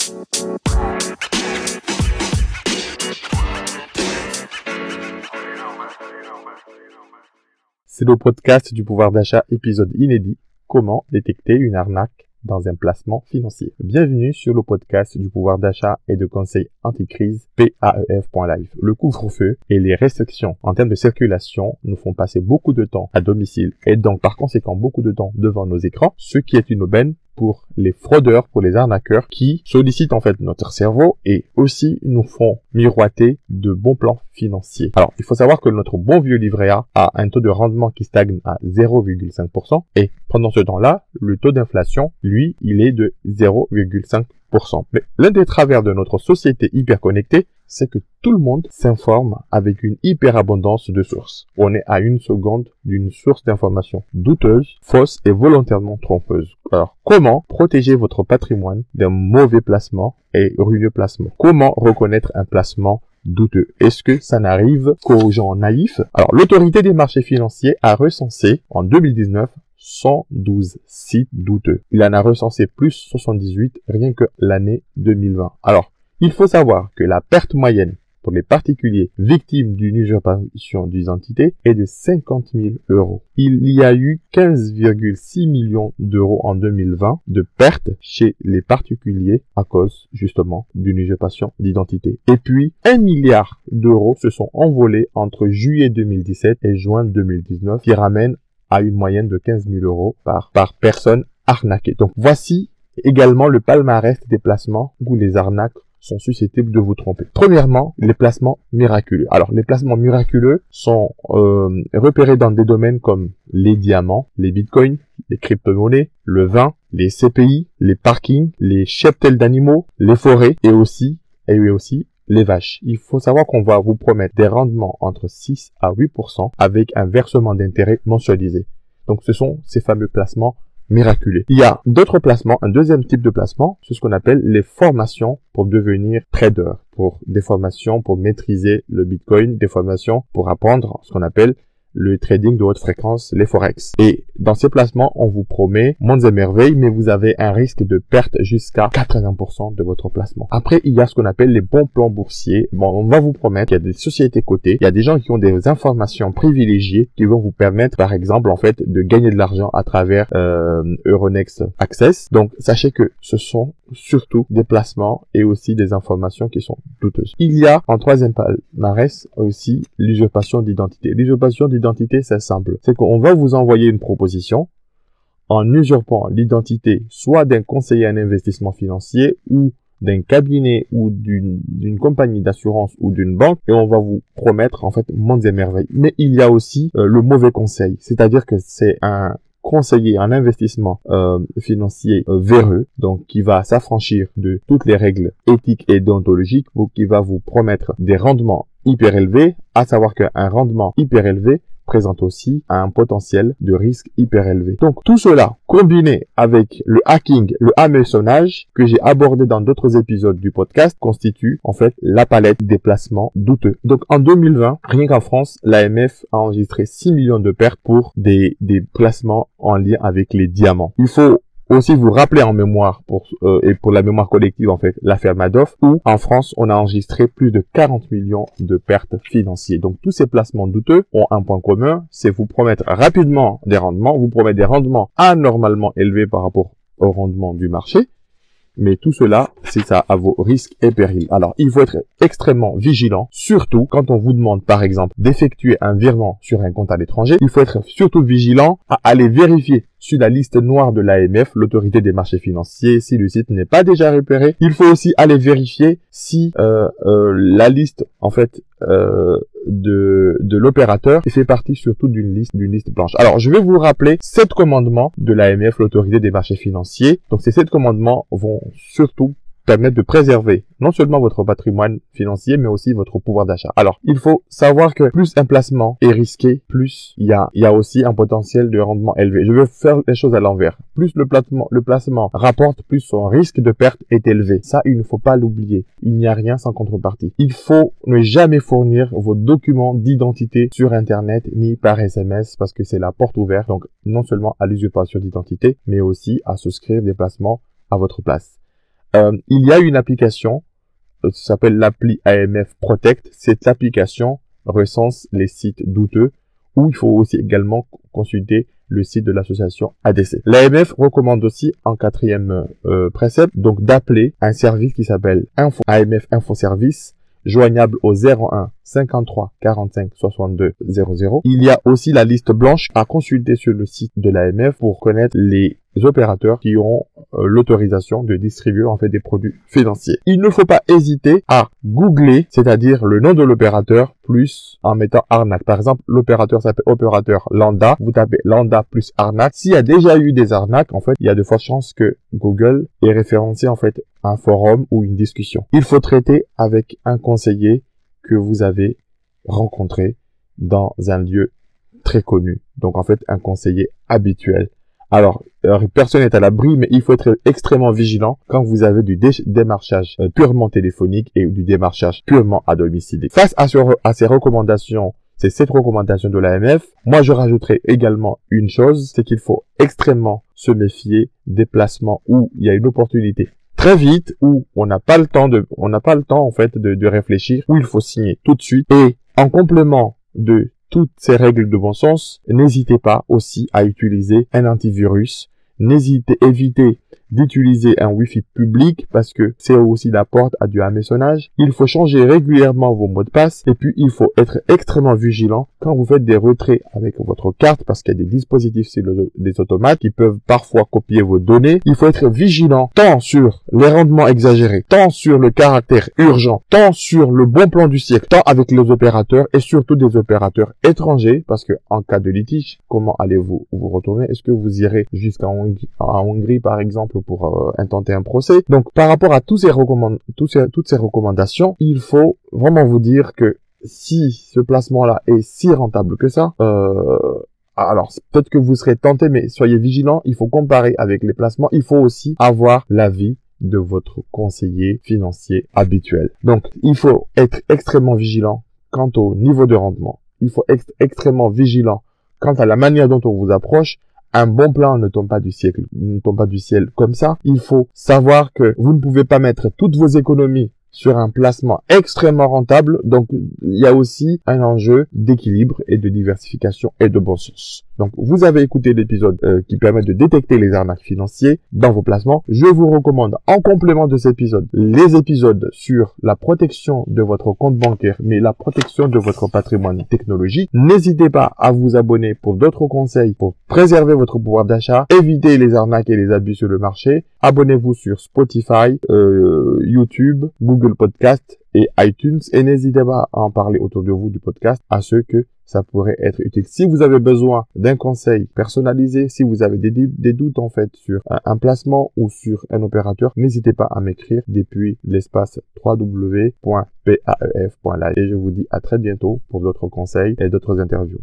C'est le podcast du pouvoir d'achat épisode inédit. Comment détecter une arnaque dans un placement financier. Bienvenue sur le podcast du pouvoir d'achat et de conseil anti-crise PAEF.live. Le couvre-feu et les restrictions en termes de circulation nous font passer beaucoup de temps à domicile et donc par conséquent beaucoup de temps devant nos écrans, ce qui est une aubaine pour les fraudeurs, pour les arnaqueurs qui sollicitent en fait notre cerveau et aussi nous font miroiter de bons plans financiers. Alors, il faut savoir que notre bon vieux livret A a un taux de rendement qui stagne à 0,5% et pendant ce temps-là, le taux d'inflation, lui, il est de 0,5%. Mais l'un des travers de notre société hyper connectée, c'est que tout le monde s'informe avec une hyperabondance de sources. On est à une seconde d'une source d'information douteuse, fausse et volontairement trompeuse. Alors, comment protéger votre patrimoine d'un mauvais placement et ruineux placement? Comment reconnaître un placement douteux? Est-ce que ça n'arrive qu'aux gens naïfs? Alors, l'autorité des marchés financiers a recensé en 2019 112 sites douteux. Il en a recensé plus 78 rien que l'année 2020. Alors, il faut savoir que la perte moyenne pour les particuliers victimes d'une usurpation d'identité est de 50 000 euros. Il y a eu 15,6 millions d'euros en 2020 de pertes chez les particuliers à cause justement d'une usurpation d'identité. Et puis, 1 milliard d'euros se sont envolés entre juillet 2017 et juin 2019 qui ramène à une moyenne de 15 000 euros par, par personne arnaquée. Donc voici également le palmarès des placements où les arnaques sont susceptibles de vous tromper. Premièrement, les placements miraculeux. Alors, les placements miraculeux sont euh, repérés dans des domaines comme les diamants, les bitcoins, les crypto-monnaies, le vin, les CPI, les parkings, les cheptels d'animaux, les forêts et aussi, et aussi les vaches. Il faut savoir qu'on va vous promettre des rendements entre 6 à 8% avec un versement d'intérêt mensualisé. Donc ce sont ces fameux placements miraculé. Il y a d'autres placements, un deuxième type de placement, c'est ce qu'on appelle les formations pour devenir trader, pour des formations pour maîtriser le Bitcoin, des formations pour apprendre ce qu'on appelle le trading de haute fréquence, les forex. Et dans ces placements, on vous promet mondes et merveilles, mais vous avez un risque de perte jusqu'à 80% de votre placement. Après, il y a ce qu'on appelle les bons plans boursiers. Bon, on va vous promettre qu'il y a des sociétés cotées, il y a des gens qui ont des informations privilégiées qui vont vous permettre, par exemple, en fait, de gagner de l'argent à travers euh, Euronext Access. Donc, sachez que ce sont surtout des placements et aussi des informations qui sont douteuses. Il y a en troisième palmarès aussi l'usurpation d'identité. L'usurpation d'identité, c'est simple. C'est qu'on va vous envoyer une proposition en usurpant l'identité soit d'un conseiller en investissement financier ou d'un cabinet ou d'une compagnie d'assurance ou d'une banque et on va vous promettre en fait mondes et merveilles. Mais il y a aussi euh, le mauvais conseil, c'est-à-dire que c'est un conseiller en investissement euh, financier euh, véreux, donc qui va s'affranchir de toutes les règles éthiques et déontologiques, ou qui va vous promettre des rendements hyper élevés, à savoir qu'un rendement hyper élevé présente aussi un potentiel de risque hyper élevé. Donc tout cela combiné avec le hacking, le hameçonnage que j'ai abordé dans d'autres épisodes du podcast constitue en fait la palette des placements douteux. Donc en 2020, rien qu'en France, l'AMF a enregistré 6 millions de pertes pour des, des placements en lien avec les diamants. Il faut aussi vous rappeler en mémoire pour euh, et pour la mémoire collective en fait l'affaire Madoff où en France on a enregistré plus de 40 millions de pertes financières. Donc tous ces placements douteux ont un point commun, c'est vous promettre rapidement des rendements, vous promettre des rendements anormalement élevés par rapport au rendement du marché mais tout cela, c'est ça à vos risques et périls. Alors, il faut être extrêmement vigilant, surtout quand on vous demande, par exemple, d'effectuer un virement sur un compte à l'étranger. Il faut être surtout vigilant à aller vérifier sur la liste noire de l'AMF, l'autorité des marchés financiers, si le site n'est pas déjà repéré. Il faut aussi aller vérifier si euh, euh, la liste, en fait, euh, de, de l'opérateur fait partie surtout d'une liste d'une liste blanche. Alors, je vais vous rappeler sept commandements de l'AMF, l'autorité des marchés financiers. Donc, ces sept commandements vont surtout permettre de préserver non seulement votre patrimoine financier, mais aussi votre pouvoir d'achat. Alors, il faut savoir que plus un placement est risqué, plus il y a, y a aussi un potentiel de rendement élevé. Je vais faire les choses à l'envers. Plus le placement, le placement rapporte, plus son risque de perte est élevé. Ça, il ne faut pas l'oublier. Il n'y a rien sans contrepartie. Il faut ne jamais fournir vos documents d'identité sur Internet ni par SMS parce que c'est la porte ouverte. Donc, non seulement à l'usurpation d'identité, mais aussi à souscrire des placements à votre place. Euh, il y a une application, euh, ça s'appelle l'appli AMF Protect. Cette application recense les sites douteux où il faut aussi également consulter le site de l'association ADC. L'AMF recommande aussi en quatrième euh, précepte donc d'appeler un service qui s'appelle Info, AMF Info Service joignable au 01 53 45 62 00. Il y a aussi la liste blanche à consulter sur le site de l'AMF pour connaître les opérateurs qui auront euh, l'autorisation de distribuer en fait des produits financiers. Il ne faut pas hésiter à googler, c'est-à-dire le nom de l'opérateur plus en mettant arnaque. Par exemple, l'opérateur s'appelle opérateur lambda. Vous tapez lambda plus arnaque. S'il y a déjà eu des arnaques, en fait, il y a de fortes chances que Google ait référencé en fait un forum ou une discussion. Il faut traiter avec un conseiller que vous avez rencontré dans un lieu très connu. Donc en fait, un conseiller habituel alors, personne n'est à l'abri, mais il faut être extrêmement vigilant quand vous avez du démarchage euh, purement téléphonique et du démarchage purement à domicile. Face à, à ces recommandations, c'est cette recommandation de l'AMF, moi je rajouterai également une chose, c'est qu'il faut extrêmement se méfier des placements où il y a une opportunité très vite, où on n'a pas le temps de, on n'a pas le temps en fait de, réfléchir, où il faut signer tout de suite. Et en complément de toutes ces règles de bon sens, n'hésitez pas aussi à utiliser un antivirus. N'hésitez, évitez d'utiliser un Wi-Fi public parce que c'est aussi la porte à du hameçonnage. Il faut changer régulièrement vos mots de passe et puis il faut être extrêmement vigilant quand vous faites des retraits avec votre carte parce qu'il y a des dispositifs sur des automates qui peuvent parfois copier vos données. Il faut être vigilant tant sur les rendements exagérés, tant sur le caractère urgent, tant sur le bon plan du siècle, tant avec les opérateurs et surtout des opérateurs étrangers parce que en cas de litige, comment allez-vous vous retourner? Est-ce que vous irez jusqu'à Hongrie par exemple pour euh, intenter un procès. Donc par rapport à toutes ces recommandations, il faut vraiment vous dire que si ce placement-là est si rentable que ça, euh, alors peut-être que vous serez tenté, mais soyez vigilant. Il faut comparer avec les placements. Il faut aussi avoir l'avis de votre conseiller financier habituel. Donc il faut être extrêmement vigilant quant au niveau de rendement. Il faut être extrêmement vigilant quant à la manière dont on vous approche un bon plan ne tombe pas du ciel, comme ça. Il faut savoir que vous ne pouvez pas mettre toutes vos économies sur un placement extrêmement rentable. Donc, il y a aussi un enjeu d'équilibre et de diversification et de bon sens. Donc, vous avez écouté l'épisode euh, qui permet de détecter les arnaques financiers dans vos placements. Je vous recommande en complément de cet épisode les épisodes sur la protection de votre compte bancaire, mais la protection de votre patrimoine technologique. N'hésitez pas à vous abonner pour d'autres conseils pour préserver votre pouvoir d'achat, éviter les arnaques et les abus sur le marché. Abonnez-vous sur Spotify, euh, YouTube, Google Podcast et iTunes et n'hésitez pas à en parler autour de vous du podcast à ceux que ça pourrait être utile. Si vous avez besoin d'un conseil personnalisé, si vous avez des, doutes en fait sur un, placement ou sur un opérateur, n'hésitez pas à m'écrire depuis l'espace www.paef.live et je vous dis à très bientôt pour d'autres conseils et d'autres interviews.